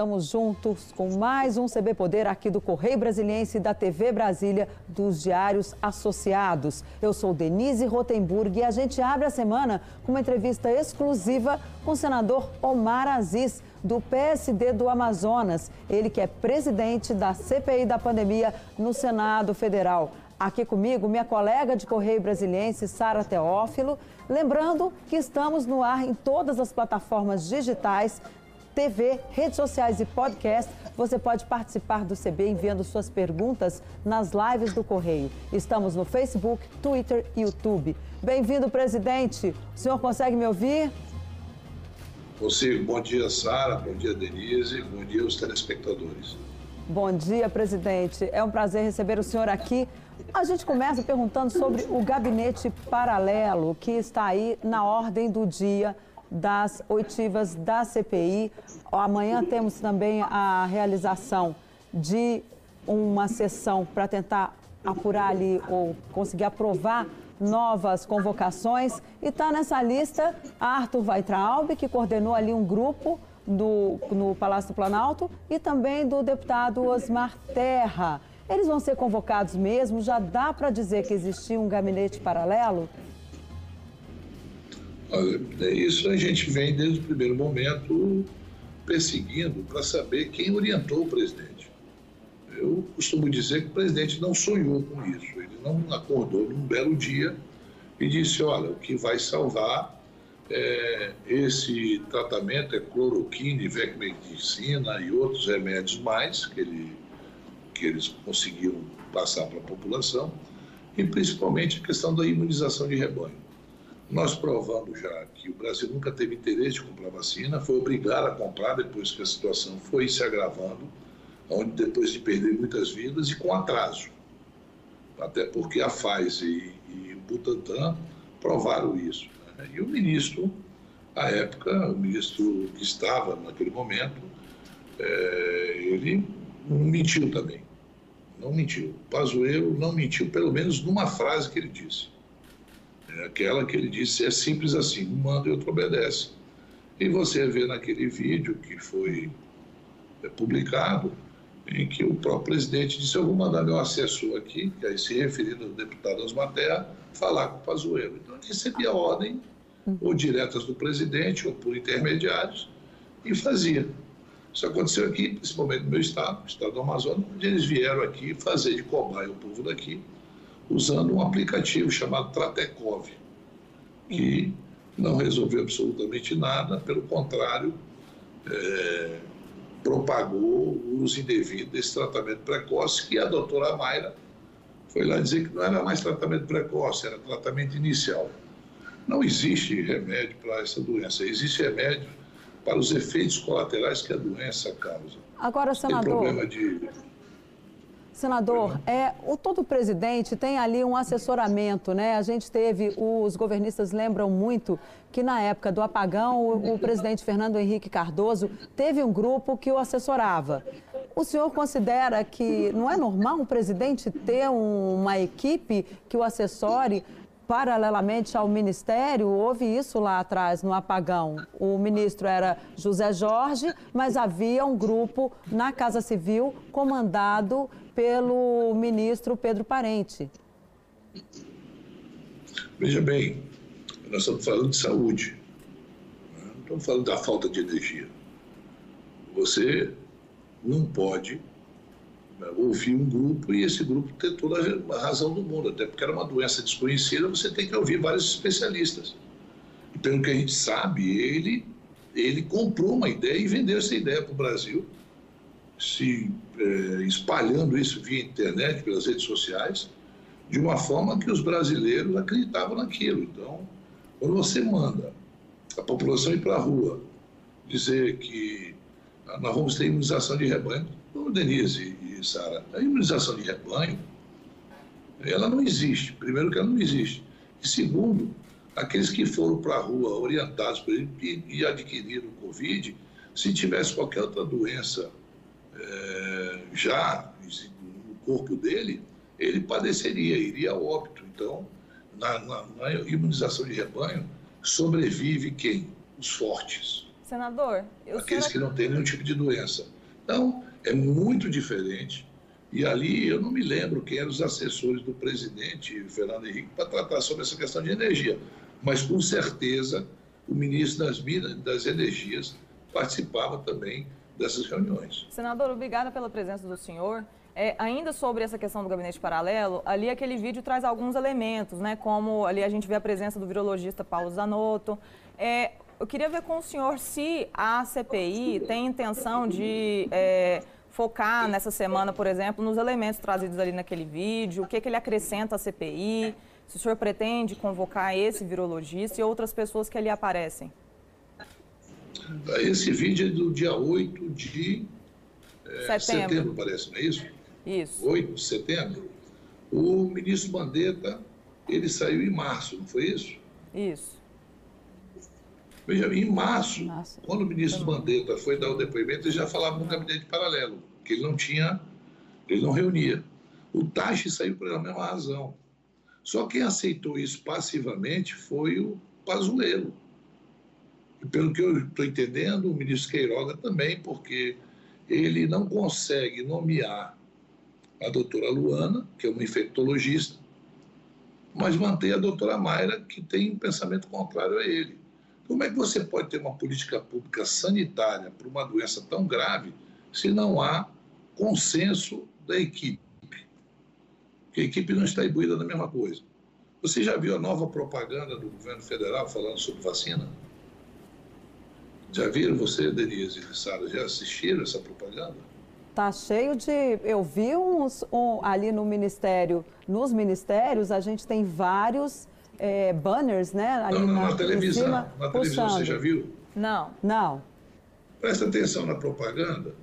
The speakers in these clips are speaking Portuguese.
estamos juntos com mais um CB Poder aqui do Correio Brasiliense e da TV Brasília, dos Diários Associados. Eu sou Denise Rotenburg e a gente abre a semana com uma entrevista exclusiva com o senador Omar Aziz, do PSD do Amazonas. Ele que é presidente da CPI da pandemia no Senado Federal. Aqui comigo, minha colega de Correio Brasiliense, Sara Teófilo. Lembrando que estamos no ar em todas as plataformas digitais TV, redes sociais e podcast. Você pode participar do CB enviando suas perguntas nas lives do Correio. Estamos no Facebook, Twitter e YouTube. Bem-vindo, presidente. O senhor consegue me ouvir? Consigo. Bom dia, Sara. Bom dia, Denise. Bom dia aos telespectadores. Bom dia, presidente. É um prazer receber o senhor aqui. A gente começa perguntando sobre o gabinete paralelo que está aí na ordem do dia das oitivas da CPI. Amanhã temos também a realização de uma sessão para tentar apurar ali ou conseguir aprovar novas convocações. E está nessa lista Arthur Weitraub, que coordenou ali um grupo do, no Palácio do Planalto, e também do deputado Osmar Terra. Eles vão ser convocados mesmo? Já dá para dizer que existia um gabinete paralelo? É isso a gente vem desde o primeiro momento perseguindo para saber quem orientou o presidente. Eu costumo dizer que o presidente não sonhou com isso, ele não acordou num belo dia e disse: olha, o que vai salvar é, esse tratamento é cloroquina, medicina e outros remédios mais que, ele, que eles conseguiram passar para a população, e principalmente a questão da imunização de rebanho. Nós provamos já que o Brasil nunca teve interesse de comprar vacina, foi obrigado a comprar depois que a situação foi se agravando, onde depois de perder muitas vidas e com atraso. Até porque a Pfizer e, o Butantan provaram isso. Né? E o ministro, à época, o ministro que estava naquele momento, é, ele mentiu também. Não mentiu. Pazuello não mentiu, pelo menos numa frase que ele disse. É aquela que ele disse é simples assim, um manda e outro obedece. E você vê naquele vídeo que foi é, publicado, em que o próprio presidente disse, eu vou mandar meu assessor aqui, que aí se referindo ao deputado Osmar Terra, falar com o Pazuello. Então ele recebia ordem, ou diretas do presidente, ou por intermediários, e fazia. Isso aconteceu aqui, principalmente no meu estado, no estado do Amazonas, onde eles vieram aqui fazer de cobaia o povo daqui, usando um aplicativo chamado Tratecov, que não resolveu absolutamente nada, pelo contrário, é, propagou o uso indevido desse tratamento precoce, que a doutora Mayra foi lá dizer que não era mais tratamento precoce, era tratamento inicial. Não existe remédio para essa doença, existe remédio para os efeitos colaterais que a doença causa. Agora, senador. Tem problema de Senador, é, o todo presidente tem ali um assessoramento, né? A gente teve, os governistas lembram muito que na época do apagão, o, o presidente Fernando Henrique Cardoso teve um grupo que o assessorava. O senhor considera que não é normal um presidente ter um, uma equipe que o assessore paralelamente ao Ministério, houve isso lá atrás, no apagão. O ministro era José Jorge, mas havia um grupo na Casa Civil comandado pelo ministro Pedro Parente. Veja bem, nós estamos falando de saúde, né? não estamos falando da falta de energia. Você não pode né, ouvir um grupo e esse grupo ter toda a razão do mundo, até porque era uma doença desconhecida, você tem que ouvir vários especialistas. E pelo que a gente sabe, ele, ele comprou uma ideia e vendeu essa ideia para o Brasil se é, espalhando isso via internet, pelas redes sociais, de uma forma que os brasileiros acreditavam naquilo. Então, quando você manda a população ir para a rua dizer que nós vamos ter imunização de rebanho, Denise e Sara, a imunização de rebanho, ela não existe. Primeiro que ela não existe. E segundo, aqueles que foram para a rua orientados por ele e, e adquiriram o Covid, se tivesse qualquer outra doença é, já no corpo dele, ele padeceria, iria ao óbito. Então, na, na, na imunização de rebanho, sobrevive quem? Os fortes. Senador, aqueles que não têm nenhum tipo de doença. Então, é muito diferente. E ali eu não me lembro quem eram os assessores do presidente Fernando Henrique para tratar sobre essa questão de energia. Mas com certeza o ministro das Minas das Energias participava também dessas reuniões. Senador, obrigada pela presença do senhor. É, ainda sobre essa questão do gabinete paralelo, ali aquele vídeo traz alguns elementos, né? Como ali a gente vê a presença do virologista Paulo Zanotto. É, eu queria ver com o senhor se a CPI tem intenção de é, focar nessa semana, por exemplo, nos elementos trazidos ali naquele vídeo, o que, que ele acrescenta à CPI, se o senhor pretende convocar esse virologista e outras pessoas que ali aparecem. Esse vídeo é do dia 8 de é, setembro. setembro, parece, não é isso? Isso. 8 de setembro. O ministro Mandetta, ele saiu em março, não foi isso? Isso. Veja, em março, quando o ministro Mandetta foi dar o depoimento, ele já falava no gabinete paralelo, que ele não tinha, ele não reunia. O Tachi saiu pela mesma razão. Só quem aceitou isso passivamente foi o Pazuello. E pelo que eu estou entendendo, o ministro Queiroga também, porque ele não consegue nomear a doutora Luana, que é uma infectologista, mas manter a doutora Mayra, que tem um pensamento contrário a ele. Como é que você pode ter uma política pública sanitária para uma doença tão grave se não há consenso da equipe? Porque a equipe não está imbuída na mesma coisa. Você já viu a nova propaganda do governo federal falando sobre vacina? Já viram você, Denise e Sara, já assistiram essa propaganda? Tá cheio de. Eu vi uns um, ali no ministério, nos ministérios, a gente tem vários é, banners, né? Ali não, na, na televisão. Cima, na televisão, puxando. você já viu? Não. Não. Presta atenção na propaganda.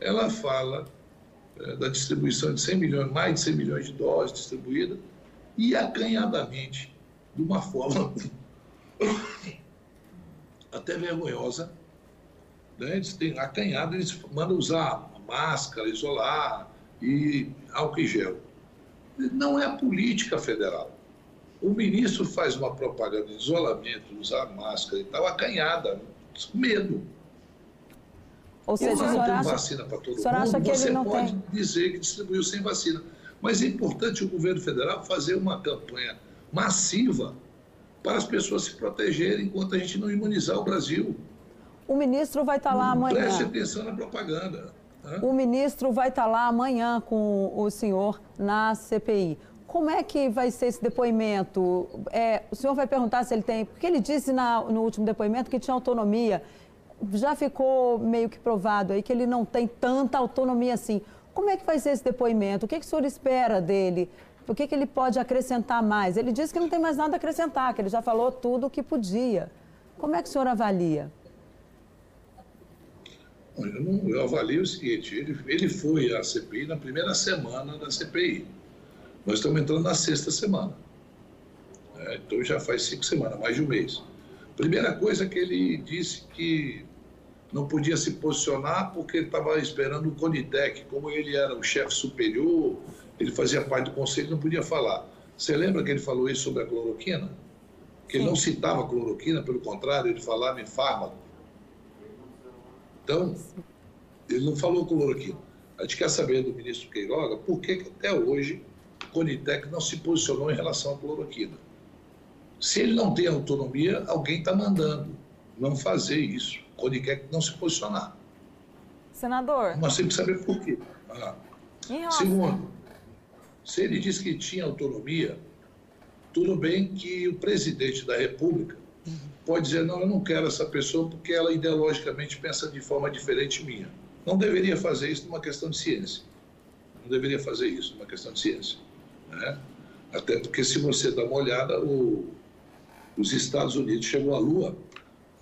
Ela fala é, da distribuição de 100 milhões, mais de 100 milhões de doses distribuídas, e acanhadamente, de uma forma até vergonhosa. Né? Eles têm acanhado, eles mandam usar máscara, isolar e álcool em gel. Não é a política federal. O ministro faz uma propaganda de isolamento, usar máscara e tal, acanhada, medo. Ou seja, não tem vacina para todo mundo, acha que você pode tem... dizer que distribuiu sem vacina. Mas é importante o governo federal fazer uma campanha massiva para as pessoas se protegerem enquanto a gente não imunizar o Brasil. O ministro vai estar lá amanhã. Preste atenção na propaganda. O ministro vai estar lá amanhã com o senhor na CPI. Como é que vai ser esse depoimento? É, o senhor vai perguntar se ele tem. Porque ele disse na, no último depoimento que tinha autonomia. Já ficou meio que provado aí que ele não tem tanta autonomia assim. Como é que vai ser esse depoimento? O que, que o senhor espera dele? O que, que ele pode acrescentar mais? Ele disse que não tem mais nada a acrescentar, que ele já falou tudo o que podia. Como é que o senhor avalia? Eu, não, eu avalio o seguinte: ele, ele foi à CPI na primeira semana da CPI. Nós estamos entrando na sexta semana. É, então já faz cinco semanas, mais de um mês. Primeira coisa que ele disse que não podia se posicionar porque ele estava esperando o Conitec, como ele era o chefe superior, ele fazia parte do conselho, não podia falar. Você lembra que ele falou isso sobre a cloroquina? Que ele não citava a cloroquina, pelo contrário, ele falava em fármaco. Então, ele não falou cloroquina. A gente quer saber do ministro Queiroga por que, que até hoje Conitec não se posicionou em relação à cloroquina. Se ele não tem autonomia, alguém está mandando não fazer isso. Conitec não se posicionar. Senador. Nós temos que saber por quê. Ah. Segundo, se ele diz que tinha autonomia, tudo bem que o presidente da República pode dizer: não, eu não quero essa pessoa porque ela ideologicamente pensa de forma diferente minha. Não deveria fazer isso numa questão de ciência. Não deveria fazer isso numa questão de ciência. Né? Até porque, se você dá uma olhada, o, os Estados Unidos chegou à Lua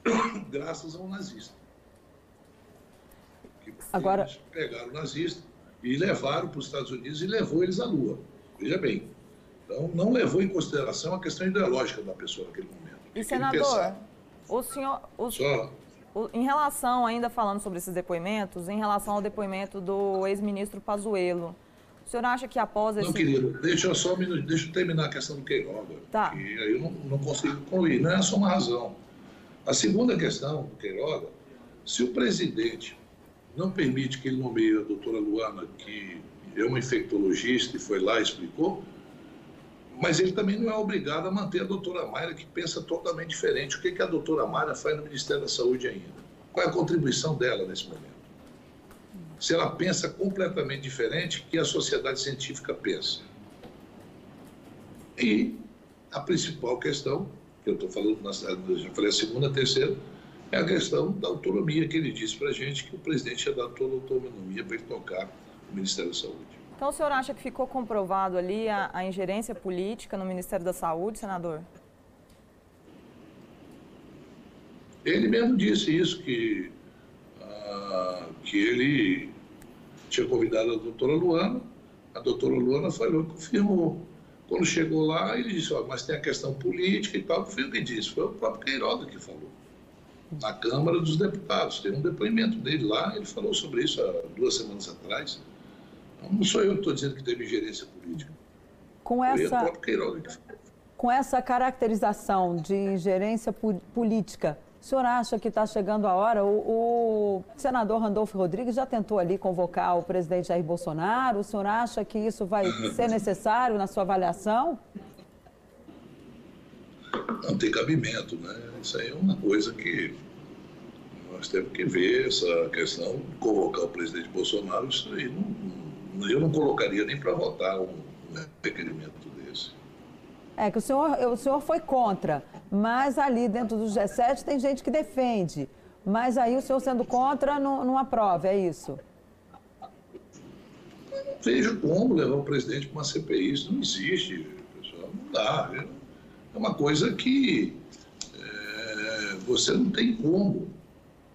graças a um nazista. Agora... Pegaram o nazista e levaram para os Estados Unidos e levou eles à Lua. Veja bem. Então, não levou em consideração a questão ideológica da pessoa naquele momento. E, senador, o senhor... O... Só... Em relação, ainda falando sobre esses depoimentos, em relação ao depoimento do ex-ministro Pazuello, o senhor acha que após esse... Não, querido, deixa eu só deixa eu terminar a questão do Queiroga. Tá. Que aí eu não, não consigo concluir. Não é só uma razão. A segunda questão, Queiroga, se o presidente não permite que ele nomeie a doutora Luana, que é uma infectologista e foi lá e explicou, mas ele também não é obrigado a manter a doutora Mayra, que pensa totalmente diferente. O que, que a doutora Mayra faz no Ministério da Saúde ainda? Qual é a contribuição dela nesse momento? Se ela pensa completamente diferente que a sociedade científica pensa. E a principal questão, que eu estou falando, na, já falei a segunda, a terceira, é a questão da autonomia que ele disse para a gente que o presidente ia dar toda a autonomia para ele tocar o Ministério da Saúde. Então o senhor acha que ficou comprovado ali a, a ingerência política no Ministério da Saúde, senador? Ele mesmo disse isso, que, ah, que ele tinha convidado a doutora Luana, a doutora Luana falou e confirmou. Quando chegou lá, ele disse, ó, mas tem a questão política e tal, foi o que disse, foi o próprio Queiroga que falou. Na Câmara dos Deputados, tem um depoimento dele lá, ele falou sobre isso há duas semanas atrás. Não sou eu que estou dizendo que teve ingerência política. Com essa, com essa caracterização de ingerência política, o senhor acha que está chegando a hora? O, o, senador Randolfo Rodrigues já tentou ali convocar o presidente Jair Bolsonaro. O senhor acha que isso vai ser necessário na sua avaliação? Não tem cabimento, né? Isso aí é uma coisa que nós temos que ver, essa questão de convocar o presidente Bolsonaro, isso aí não eu não colocaria nem para votar um, um requerimento desse. É que o senhor, o senhor foi contra, mas ali dentro do G7 tem gente que defende. Mas aí o senhor sendo contra não, não aprova, é isso? não vejo como levar o presidente para uma CPI, isso não existe, pessoal, não dá. É uma coisa que é, você não tem como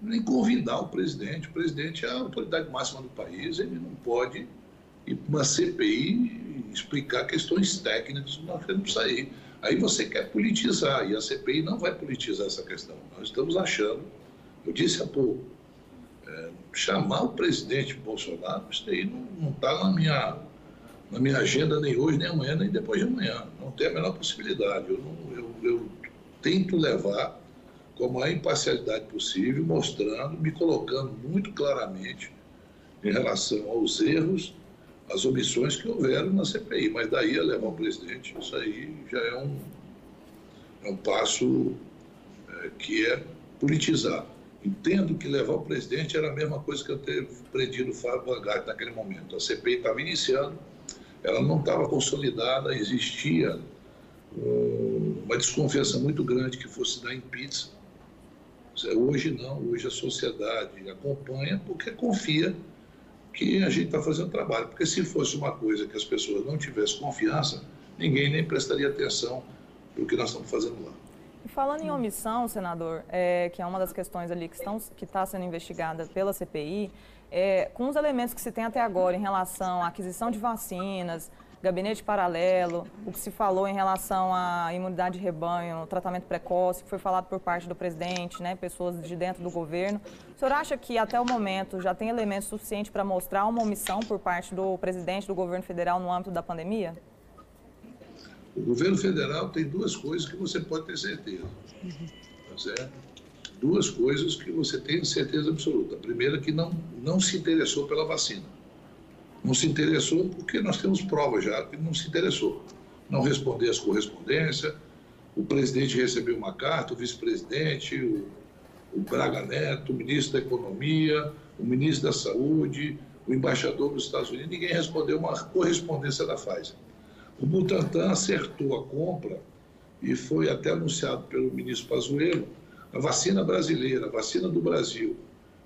nem convidar o presidente. O presidente é a autoridade máxima do país, ele não pode e uma CPI explicar questões técnicas nós queremos sair. Aí você quer politizar, e a CPI não vai politizar essa questão. Nós estamos achando, eu disse há pouco, é, chamar o presidente Bolsonaro, isso aí não está na minha, na minha agenda nem hoje, nem amanhã, nem depois de amanhã. Não tem a menor possibilidade. Eu, não, eu, eu tento levar com a maior imparcialidade possível, mostrando, me colocando muito claramente em relação aos erros as omissões que houveram na CPI. Mas daí a levar o presidente, isso aí já é um, é um passo é, que é politizar. Entendo que levar o presidente era a mesma coisa que eu ter prendido o Fábio Bangart naquele momento. A CPI estava iniciando, ela não estava consolidada, existia um, uma desconfiança muito grande que fosse dar em pizza. Hoje não, hoje a sociedade acompanha porque confia que a gente está fazendo trabalho. Porque se fosse uma coisa que as pessoas não tivessem confiança, ninguém nem prestaria atenção no que nós estamos fazendo lá. E falando em omissão, senador, é, que é uma das questões ali que está sendo investigada pela CPI, é, com os elementos que se tem até agora em relação à aquisição de vacinas, gabinete paralelo, o que se falou em relação à imunidade de rebanho, tratamento precoce, que foi falado por parte do presidente, né, pessoas de dentro do governo. O senhor acha que até o momento já tem elementos suficientes para mostrar uma omissão por parte do presidente do governo federal no âmbito da pandemia? O governo federal tem duas coisas que você pode ter certeza. Tá certo? Duas coisas que você tem certeza absoluta. A primeira é que não, não se interessou pela vacina. Não se interessou porque nós temos provas já que não se interessou. Não responder às correspondências. O presidente recebeu uma carta, o vice-presidente, o, o Braga Neto, o ministro da Economia, o ministro da Saúde, o embaixador dos Estados Unidos, ninguém respondeu uma correspondência da Pfizer. O Butantan acertou a compra e foi até anunciado pelo ministro Pazuello a vacina brasileira, a vacina do Brasil.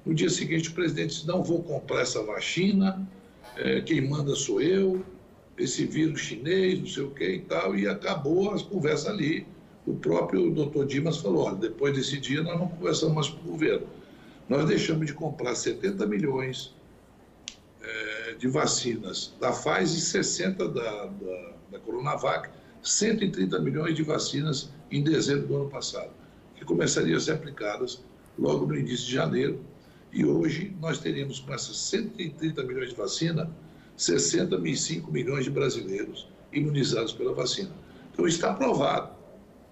No dia seguinte, o presidente disse: não vou comprar essa vacina, é, quem manda sou eu, esse vírus chinês, não sei o que e tal, e acabou as conversas ali. O próprio doutor Dimas falou, olha, depois desse dia nós não conversamos mais com o governo. Nós deixamos de comprar 70 milhões é, de vacinas da Pfizer e 60 da, da, da Coronavac, 130 milhões de vacinas em dezembro do ano passado, que começariam a ser aplicadas logo no início de janeiro, e hoje nós teríamos com essas 130 milhões de vacina, 65 milhões de brasileiros imunizados pela vacina. Então está aprovado.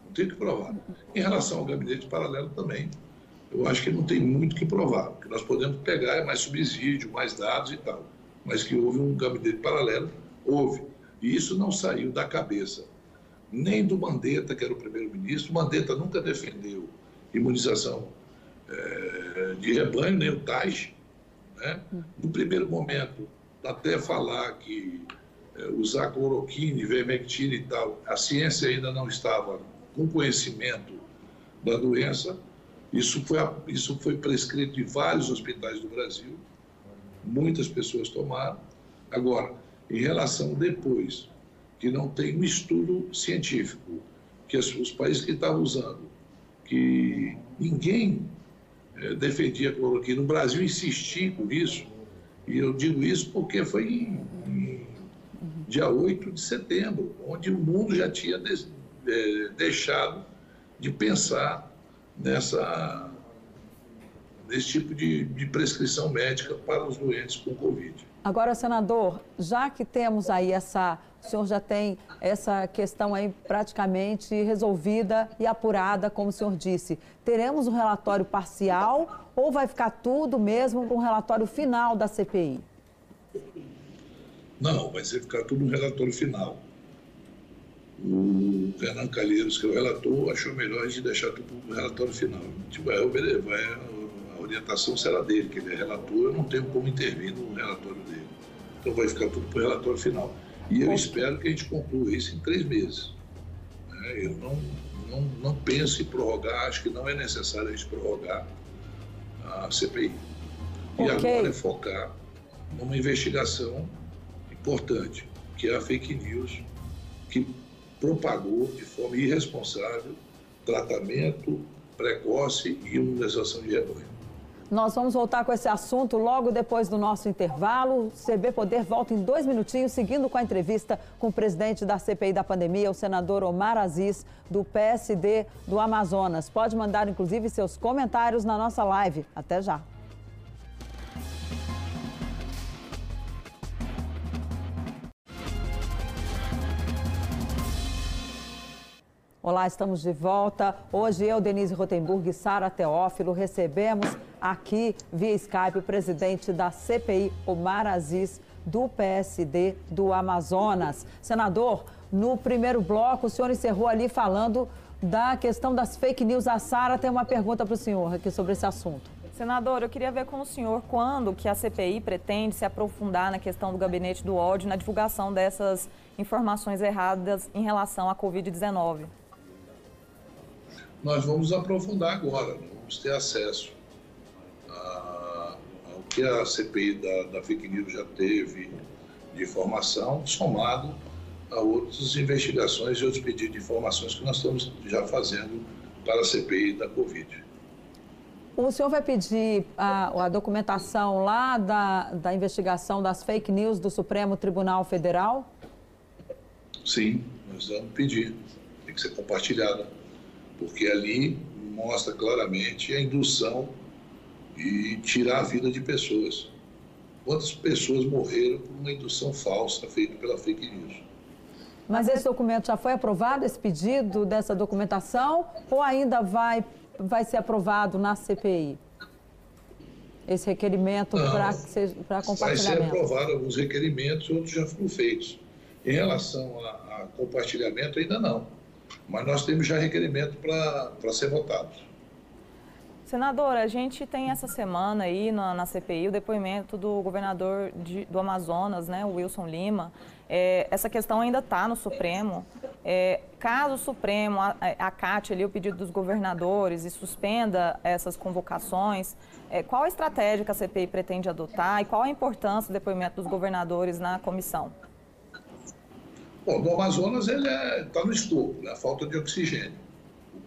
Não tem que provar. Em relação ao gabinete paralelo também, eu acho que não tem muito que provar. O que nós podemos pegar é mais subsídio, mais dados e tal. Mas que houve um gabinete paralelo, houve. E isso não saiu da cabeça nem do Mandetta, que era o primeiro-ministro. Mandetta nunca defendeu imunização é, de rebanho, nem o TAIS. Né? No primeiro momento, até falar que é, usar cloroquina, ivermectina e tal, a ciência ainda não estava com conhecimento da doença. Isso foi, isso foi prescrito em vários hospitais do Brasil, muitas pessoas tomaram. Agora, em relação depois, que não tem um estudo científico, que os países que estavam usando, que ninguém é, defendia cloroquina, no Brasil insistia com isso, e eu digo isso porque foi em, em dia 8 de setembro, onde o mundo já tinha de, de, deixado de pensar nessa, nesse tipo de, de prescrição médica para os doentes com Covid. Agora, senador, já que temos aí essa, o senhor já tem essa questão aí praticamente resolvida e apurada, como o senhor disse, teremos um relatório parcial ou vai ficar tudo mesmo com um relatório final da CPI? Não, vai ser ficar tudo no relatório final o Fernando Calheiros, que é o relator, achou melhor a gente deixar tudo no relatório final. A gente vai, vai, orientação será dele, que ele é relator, eu não tenho como intervir no relatório dele. Então vai ficar tudo para o relatório final. E eu espero que a gente conclua isso em três meses. Né? Eu não, não, não penso em prorrogar, acho que não é necessário a gente prorrogar a CPI. E okay. agora é focar numa investigação importante, que é a fake news, que propagou de forma irresponsável tratamento precoce e imunização de rebanho. Nós vamos voltar com esse assunto logo depois do nosso intervalo. O CB Poder volta em dois minutinhos, seguindo com a entrevista com o presidente da CPI da pandemia, o senador Omar Aziz, do PSD do Amazonas. Pode mandar, inclusive, seus comentários na nossa live. Até já. Olá, estamos de volta. Hoje eu, Denise Rotenburg e Sara Teófilo recebemos aqui via Skype o presidente da CPI, Omar Aziz, do PSD do Amazonas. Senador, no primeiro bloco o senhor encerrou ali falando da questão das fake news. A Sara tem uma pergunta para o senhor aqui sobre esse assunto. Senador, eu queria ver com o senhor quando que a CPI pretende se aprofundar na questão do gabinete do ódio, na divulgação dessas informações erradas em relação à Covid-19 nós vamos aprofundar agora, nós vamos ter acesso que a CPI da, da fake news já teve de informação, somado a outras investigações e outros pedidos de informações que nós estamos já fazendo para a CPI da Covid. O senhor vai pedir a, a documentação lá da, da investigação das fake news do Supremo Tribunal Federal? Sim, nós vamos pedir. Tem que ser compartilhada porque ali mostra claramente a indução e tirar a vida de pessoas. Quantas pessoas morreram por uma indução falsa feita pela fake news? Mas esse documento já foi aprovado, esse pedido dessa documentação, ou ainda vai, vai ser aprovado na CPI? Esse requerimento para compartilhamento? Vai ser aprovado alguns requerimentos, outros já foram feitos. Em relação a, a compartilhamento, ainda não mas nós temos já requerimento para ser votado. Senador, a gente tem essa semana aí na, na CPI o depoimento do governador de, do Amazonas, né, o Wilson Lima. É, essa questão ainda está no Supremo. É, caso o Supremo acate ali o pedido dos governadores e suspenda essas convocações, é, qual a estratégia que a CPI pretende adotar e qual a importância do depoimento dos governadores na comissão? Bom, no Amazonas está é, no escopo, né? falta de oxigênio.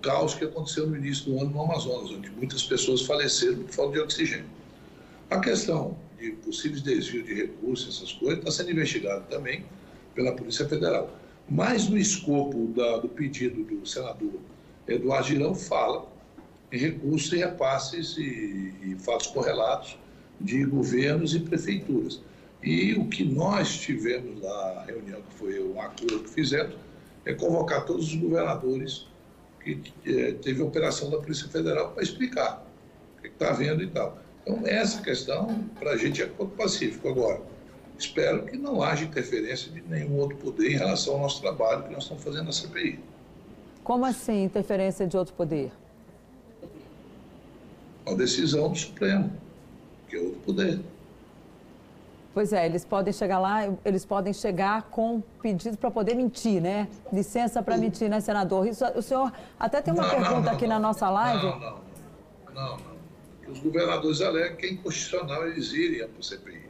O caos que aconteceu no início do ano no Amazonas, onde muitas pessoas faleceram por falta de oxigênio. A questão de possíveis desvios de recursos, essas coisas, está sendo investigada também pela Polícia Federal. Mas no escopo da, do pedido do senador Eduardo Girão fala em recursos e repasses e, e fatos correlatos de governos e prefeituras. E o que nós tivemos na reunião, que foi um acordo que fizemos, é convocar todos os governadores que é, teve a operação da Polícia Federal para explicar o que está vendo e tal. Então, essa questão, para a gente, é ponto pacífico. Agora, espero que não haja interferência de nenhum outro poder em relação ao nosso trabalho que nós estamos fazendo na CPI. Como assim, interferência de outro poder? Uma decisão do Supremo, que é outro poder. Pois é, eles podem chegar lá, eles podem chegar com pedido para poder mentir, né? Licença para mentir, né, senador? Isso, o senhor até tem uma não, pergunta não, não, aqui na nossa live. Não, não, não, não. Os governadores alegam que é inconstitucional eles irem para o CPI.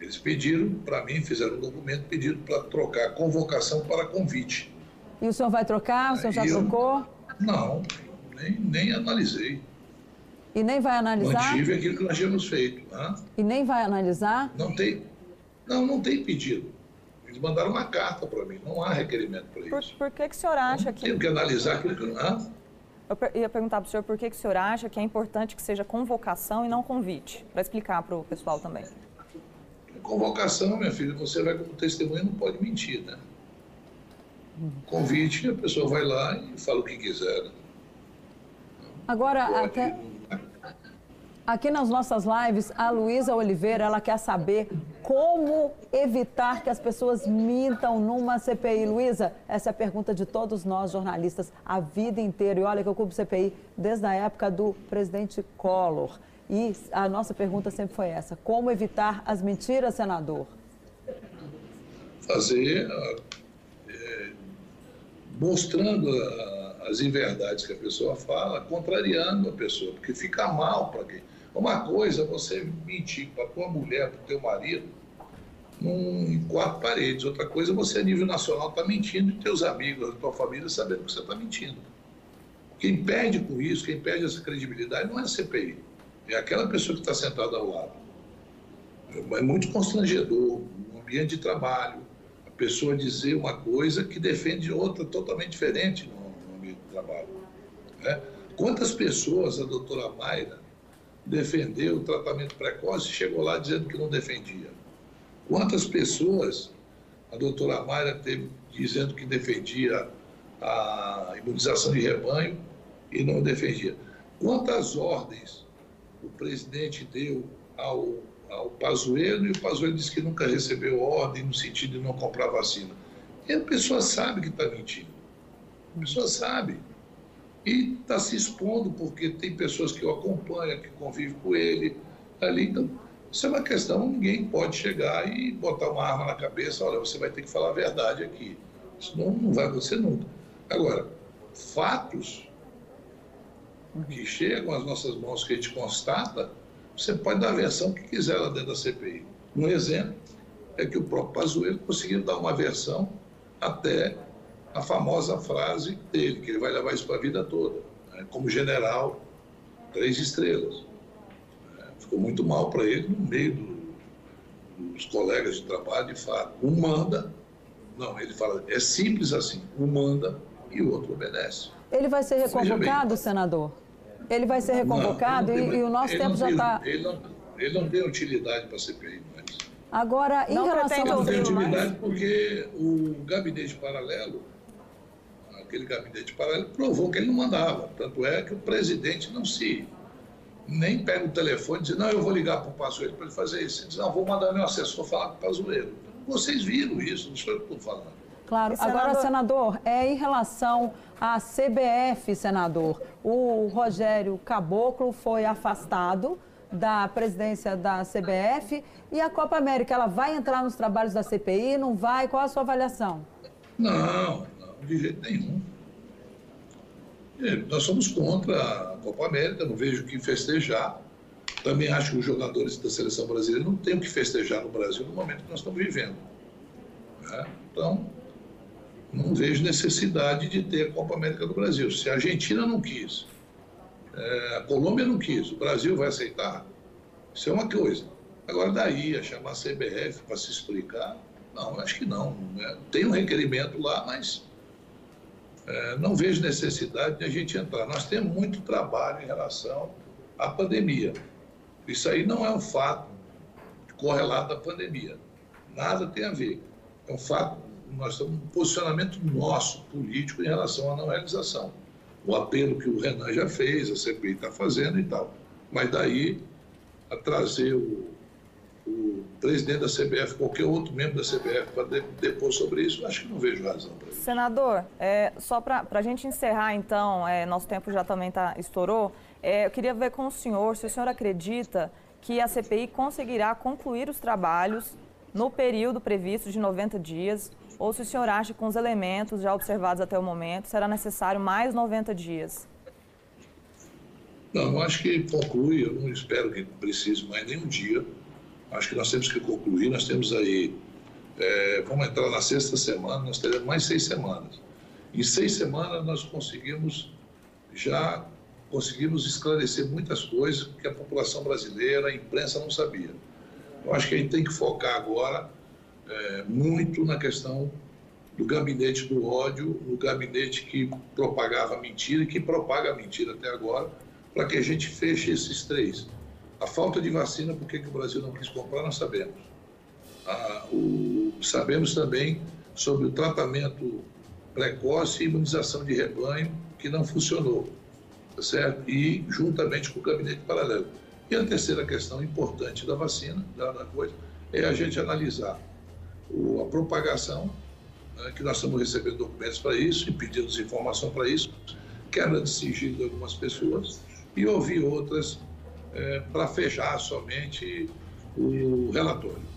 Eles pediram, para mim, fizeram um documento pedindo para trocar convocação para convite. E o senhor vai trocar? O senhor já trocou? Não, nem, nem analisei. E nem vai analisar? Mantive aquilo que nós tínhamos feito. Né? E nem vai analisar? Não tem. Não, não tem pedido. Eles mandaram uma carta para mim, não há requerimento para isso. Por, por que, que o senhor acha que. Tenho que analisar aquilo que. Hã? Eu ia perguntar para o senhor por que, que o senhor acha que é importante que seja convocação e não convite, para explicar para o pessoal também. Convocação, minha filha, você vai como testemunha, não pode mentir, né? Convite, a pessoa vai lá e fala o que quiser. Né? Agora, pode, até. Aqui nas nossas lives, a Luísa Oliveira, ela quer saber como evitar que as pessoas mintam numa CPI. Luísa, essa é a pergunta de todos nós jornalistas a vida inteira. E olha que eu cubro CPI desde a época do presidente Collor. E a nossa pergunta sempre foi essa: como evitar as mentiras, senador? Fazer, é, mostrando as inverdades que a pessoa fala, contrariando a pessoa, porque fica mal para quem uma coisa você mentir para tua mulher, para o teu marido, num, em quatro paredes. Outra coisa você, a nível nacional, estar tá mentindo e teus amigos, a tua família, sabendo que você está mentindo. Quem perde com isso, quem perde essa credibilidade, não é a CPI. É aquela pessoa que está sentada ao lado. É muito constrangedor, no ambiente de trabalho, a pessoa dizer uma coisa que defende outra totalmente diferente no, no ambiente de trabalho. Né? Quantas pessoas a doutora Mayra defendeu o tratamento precoce e chegou lá dizendo que não defendia. Quantas pessoas a doutora Mayra teve dizendo que defendia a imunização de rebanho e não defendia? Quantas ordens o presidente deu ao, ao Pazuello e o Pazuello disse que nunca recebeu ordem no sentido de não comprar vacina? E a pessoa sabe que está mentindo. A pessoa sabe e está se expondo porque tem pessoas que o acompanham, que convivem com ele ali. Então, isso é uma questão, ninguém pode chegar e botar uma arma na cabeça, olha, você vai ter que falar a verdade aqui. Isso não, não vai acontecer nunca. Agora, fatos que chegam às nossas mãos, que a gente constata, você pode dar a versão que quiser lá dentro da CPI. Um exemplo é que o próprio Pazuello conseguiu dar uma versão até a famosa frase dele, que ele vai levar isso para a vida toda, né? como general, três estrelas. É, ficou muito mal para ele no meio do, dos colegas de trabalho, de fato. Um manda, não, ele fala, é simples assim, um manda e o outro obedece. Ele vai ser reconvocado, senador? Ele vai ser reconvocado não, não e, e, o nosso tempo já está... Ele, não, ele não tem utilidade para a CPI mais. Agora, em não relação... Não tem utilidade porque o gabinete paralelo aquele gabinete paralelo, provou que ele não mandava. Tanto é que o presidente não se nem pega o telefone e diz, não, eu vou ligar para o Pazuello para ele fazer isso. Ele diz, não, vou mandar meu assessor falar com o Pazuello. Vocês viram isso, não sou eu que estou falando. Claro. Senador... Agora, senador, é em relação à CBF, senador, o Rogério Caboclo foi afastado da presidência da CBF e a Copa América, ela vai entrar nos trabalhos da CPI, não vai? Qual a sua avaliação? Não, de jeito nenhum. nós somos contra a Copa América, não vejo o que festejar. Também acho que os jogadores da seleção brasileira não têm o que festejar no Brasil no momento que nós estamos vivendo. Né? Então, não vejo necessidade de ter a Copa América do Brasil. Se a Argentina não quis, é, a Colômbia não quis, o Brasil vai aceitar? Isso é uma coisa. Agora, daí a chamar a CBF para se explicar, não, acho que não. Né? Tem um requerimento lá, mas é, não vejo necessidade de a gente entrar. Nós temos muito trabalho em relação à pandemia. Isso aí não é um fato correlato à pandemia. Nada tem a ver. É um fato, nós temos um posicionamento nosso, político, em relação à não realização. o apelo que o Renan já fez, a CPI está fazendo e tal. Mas daí a trazer o, o presidente da CBF, qualquer outro membro da CBF, para depor sobre isso, acho que não vejo razão para isso. Senador, é, só para a gente encerrar, então, é, nosso tempo já também tá, estourou, é, eu queria ver com o senhor se o senhor acredita que a CPI conseguirá concluir os trabalhos no período previsto de 90 dias, ou se o senhor acha que com os elementos já observados até o momento será necessário mais 90 dias? Não, eu acho que conclui, eu não espero que precise mais nenhum dia. Acho que nós temos que concluir, nós temos aí, é, vamos entrar na sexta semana, nós teremos mais seis semanas. Em seis semanas nós conseguimos, já conseguimos esclarecer muitas coisas que a população brasileira, a imprensa não sabia. Eu acho que a gente tem que focar agora é, muito na questão do gabinete do ódio, no gabinete que propagava mentira e que propaga mentira até agora, para que a gente feche esses três. A falta de vacina, por que, o Brasil não quis comprar, nós sabemos. Ah, o, sabemos também sobre o tratamento precoce e imunização de rebanho, que não funcionou, tá certo? E juntamente com o gabinete paralelo. E a terceira questão importante da vacina, da, da coisa, é a gente analisar o, a propagação, né, que nós estamos recebendo documentos para isso e pedindo informação para isso, quebra de sigilo de algumas pessoas e ouvir outras é, para fechar somente o relatório.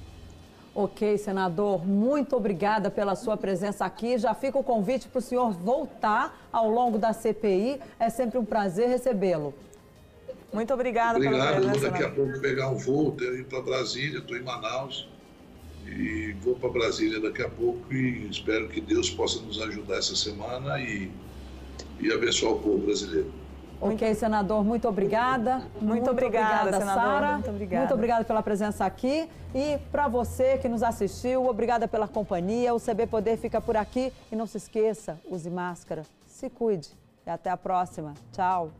Ok, senador, muito obrigada pela sua presença aqui. Já fica o convite para o senhor voltar ao longo da CPI. É sempre um prazer recebê-lo. Muito obrigada Obrigado, pela presença. Vou daqui a pouco pegar um voo, ir para Brasília, estou em Manaus e vou para Brasília daqui a pouco e espero que Deus possa nos ajudar essa semana e, e abençoar o povo brasileiro. Ok, senador, muito obrigada. Muito, muito obrigada, obrigada Sara. Muito obrigada. Muito obrigada pela presença aqui. E para você que nos assistiu, obrigada pela companhia. O CB Poder fica por aqui. E não se esqueça, use máscara, se cuide. E até a próxima. Tchau.